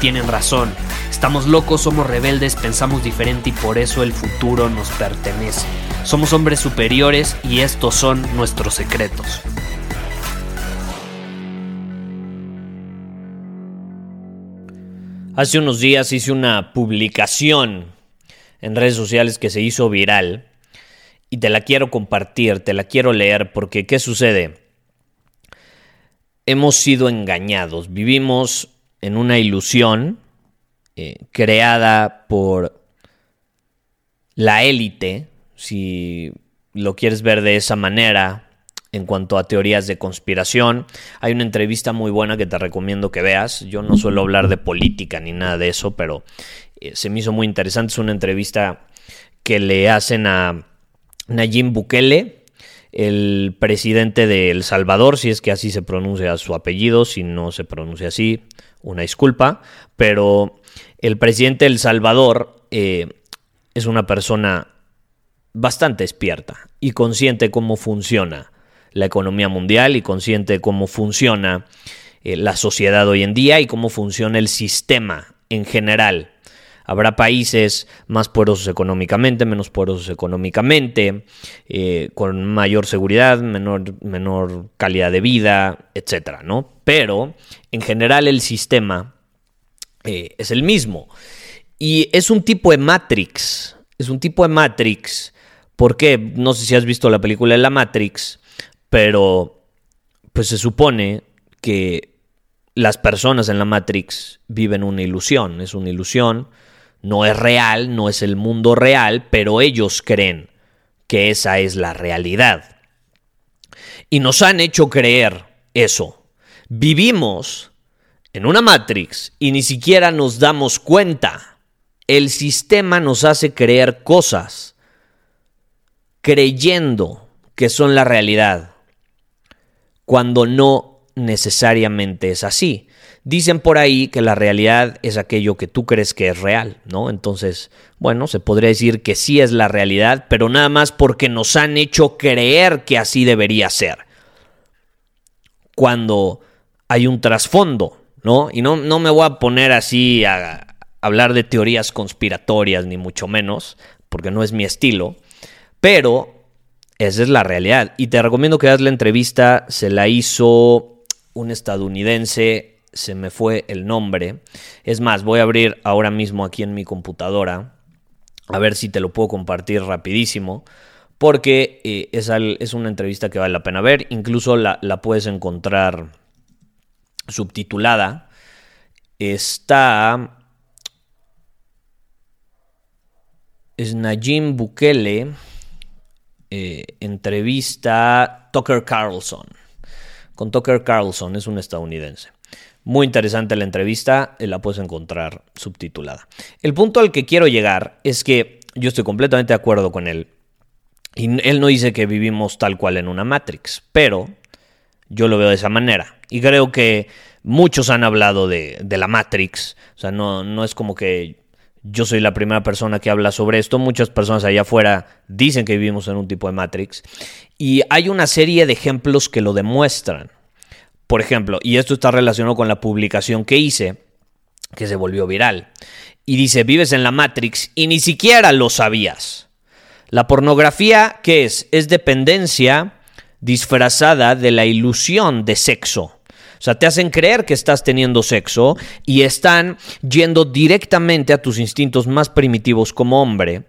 tienen razón. Estamos locos, somos rebeldes, pensamos diferente y por eso el futuro nos pertenece. Somos hombres superiores y estos son nuestros secretos. Hace unos días hice una publicación en redes sociales que se hizo viral y te la quiero compartir, te la quiero leer porque ¿qué sucede? Hemos sido engañados, vivimos en una ilusión eh, creada por la élite, si lo quieres ver de esa manera, en cuanto a teorías de conspiración. Hay una entrevista muy buena que te recomiendo que veas. Yo no suelo hablar de política ni nada de eso, pero eh, se me hizo muy interesante. Es una entrevista que le hacen a Nayib Bukele, el presidente de El Salvador, si es que así se pronuncia su apellido, si no se pronuncia así, una disculpa, pero el presidente de El Salvador eh, es una persona bastante despierta y consciente cómo funciona la economía mundial y consciente cómo funciona eh, la sociedad hoy en día y cómo funciona el sistema en general. Habrá países más poderosos económicamente, menos poderosos económicamente, eh, con mayor seguridad, menor, menor calidad de vida, etc. ¿no? Pero en general el sistema eh, es el mismo. Y es un tipo de Matrix. Es un tipo de Matrix. porque No sé si has visto la película de la Matrix pero pues se supone que las personas en la Matrix viven una ilusión, es una ilusión, no es real, no es el mundo real, pero ellos creen que esa es la realidad. Y nos han hecho creer eso. Vivimos en una Matrix y ni siquiera nos damos cuenta. El sistema nos hace creer cosas creyendo que son la realidad cuando no necesariamente es así. Dicen por ahí que la realidad es aquello que tú crees que es real, ¿no? Entonces, bueno, se podría decir que sí es la realidad, pero nada más porque nos han hecho creer que así debería ser. Cuando hay un trasfondo, ¿no? Y no, no me voy a poner así a hablar de teorías conspiratorias, ni mucho menos, porque no es mi estilo, pero esa es la realidad. Y te recomiendo que hagas la entrevista. Se la hizo un estadounidense. Se me fue el nombre. Es más, voy a abrir ahora mismo aquí en mi computadora. A ver si te lo puedo compartir rapidísimo. Porque eh, es, una entrevista que vale la pena ver. Incluso la, la puedes encontrar subtitulada. Está... Es Bukele eh, entrevista Tucker Carlson. Con Tucker Carlson, es un estadounidense. Muy interesante la entrevista, eh, la puedes encontrar subtitulada. El punto al que quiero llegar es que yo estoy completamente de acuerdo con él. Y él no dice que vivimos tal cual en una Matrix, pero yo lo veo de esa manera. Y creo que muchos han hablado de, la Matrix. O sea, no, no es como que yo soy la primera persona que habla sobre esto. Muchas personas allá afuera dicen que vivimos en un tipo de Matrix. Y hay una serie de ejemplos que lo demuestran. Por ejemplo, y esto está relacionado con la publicación que hice, que se volvió viral. Y dice, vives en la Matrix y ni siquiera lo sabías. La pornografía, ¿qué es? Es dependencia disfrazada de la ilusión de sexo. O sea, te hacen creer que estás teniendo sexo y están yendo directamente a tus instintos más primitivos como hombre,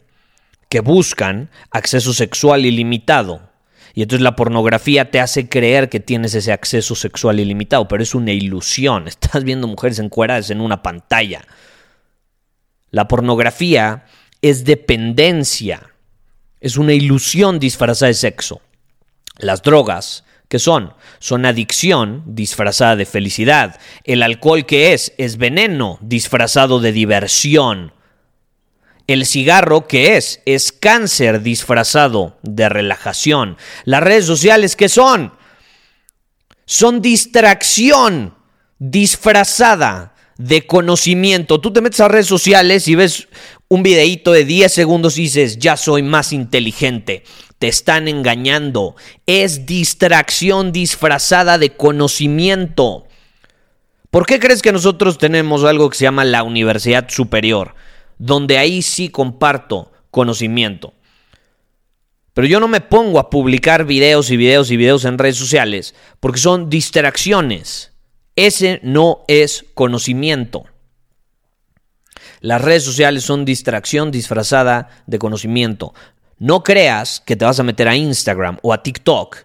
que buscan acceso sexual ilimitado. Y entonces la pornografía te hace creer que tienes ese acceso sexual ilimitado, pero es una ilusión. Estás viendo mujeres encueradas en una pantalla. La pornografía es dependencia, es una ilusión disfrazada de sexo. Las drogas, ¿qué son? Son adicción disfrazada de felicidad. El alcohol, ¿qué es? Es veneno disfrazado de diversión. El cigarro, ¿qué es? Es cáncer disfrazado de relajación. Las redes sociales, ¿qué son? Son distracción disfrazada de conocimiento. Tú te metes a redes sociales y ves un videíto de 10 segundos y dices, ya soy más inteligente. Te están engañando. Es distracción disfrazada de conocimiento. ¿Por qué crees que nosotros tenemos algo que se llama la universidad superior? Donde ahí sí comparto conocimiento. Pero yo no me pongo a publicar videos y videos y videos en redes sociales porque son distracciones. Ese no es conocimiento. Las redes sociales son distracción disfrazada de conocimiento. No creas que te vas a meter a Instagram o a TikTok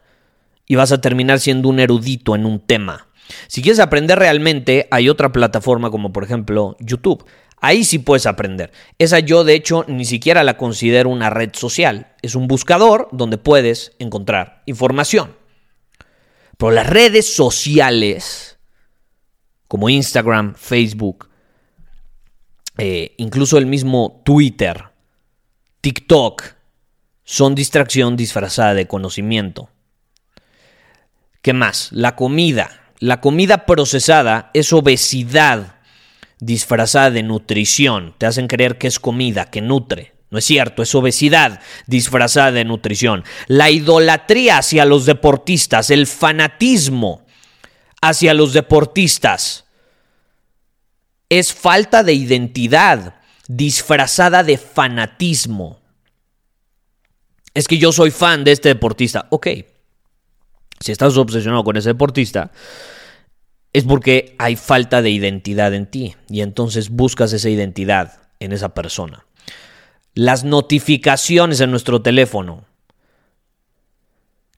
y vas a terminar siendo un erudito en un tema. Si quieres aprender realmente, hay otra plataforma como por ejemplo YouTube. Ahí sí puedes aprender. Esa yo de hecho ni siquiera la considero una red social. Es un buscador donde puedes encontrar información. Pero las redes sociales, como Instagram, Facebook, eh, incluso el mismo Twitter, TikTok, son distracción disfrazada de conocimiento. ¿Qué más? La comida. La comida procesada es obesidad disfrazada de nutrición. Te hacen creer que es comida, que nutre. No es cierto, es obesidad disfrazada de nutrición. La idolatría hacia los deportistas, el fanatismo hacia los deportistas, es falta de identidad disfrazada de fanatismo. Es que yo soy fan de este deportista. Ok, si estás obsesionado con ese deportista, es porque hay falta de identidad en ti y entonces buscas esa identidad en esa persona. Las notificaciones en nuestro teléfono,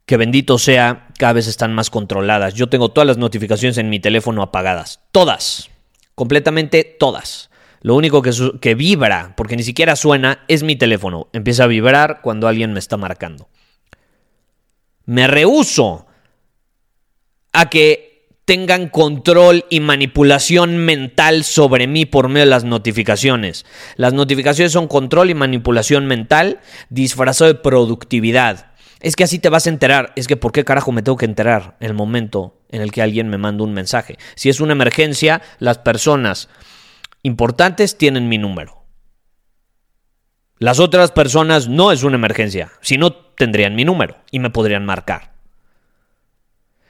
que bendito sea, cada vez están más controladas. Yo tengo todas las notificaciones en mi teléfono apagadas, todas, completamente todas. Lo único que, vibra, porque ni siquiera suena, es mi teléfono. Empieza a vibrar cuando alguien me está marcando. Me rehuso a que tengan control y manipulación mental sobre mí por medio de las notificaciones. Las notificaciones son control y manipulación mental disfrazado de productividad. Es que así te vas a enterar. Es que ¿por qué carajo me tengo que enterar en el momento en el que alguien me manda un mensaje? Si es una emergencia, las personas importantes tienen mi número. Las otras personas no es una emergencia. Si no, tendrían mi número y me podrían marcar.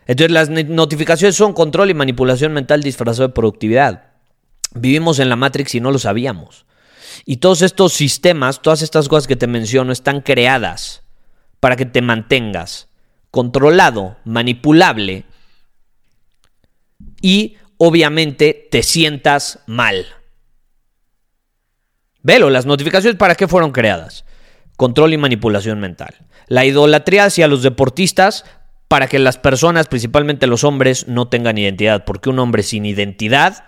Entonces las notificaciones son control y manipulación mental disfrazado de productividad. Vivimos en la Matrix y no lo sabíamos. Y todos estos sistemas, todas estas cosas que te menciono, están creadas para que te mantengas controlado, manipulable y obviamente te sientas mal. Velo, las notificaciones para qué fueron creadas? Control y manipulación mental. La idolatría hacia los deportistas para que las personas, principalmente los hombres, no tengan identidad, porque un hombre sin identidad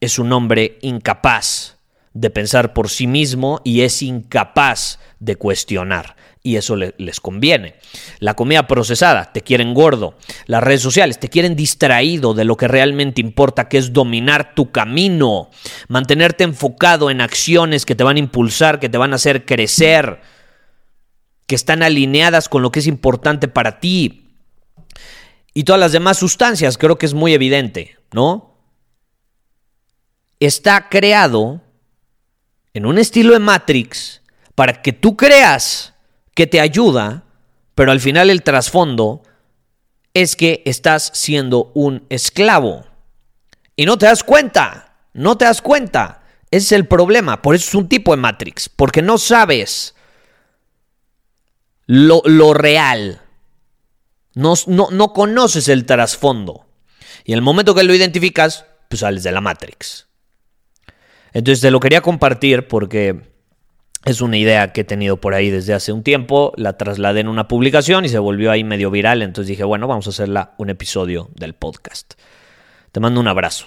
es un hombre incapaz de pensar por sí mismo y es incapaz de cuestionar. Y eso les conviene. La comida procesada, te quieren gordo. Las redes sociales, te quieren distraído de lo que realmente importa, que es dominar tu camino. Mantenerte enfocado en acciones que te van a impulsar, que te van a hacer crecer que están alineadas con lo que es importante para ti. Y todas las demás sustancias, creo que es muy evidente, ¿no? Está creado en un estilo de Matrix para que tú creas que te ayuda, pero al final el trasfondo es que estás siendo un esclavo. Y no te das cuenta, no te das cuenta. Ese es el problema, por eso es un tipo de Matrix, porque no sabes lo, real. No, no, conoces el trasfondo. Y el momento que lo identificas, pues sales de la Matrix. Entonces te lo quería compartir porque es una idea que he tenido por ahí desde hace un tiempo. La trasladé en una publicación y se volvió ahí medio viral. Entonces dije, bueno, vamos a hacerla un episodio del podcast. Te mando un abrazo.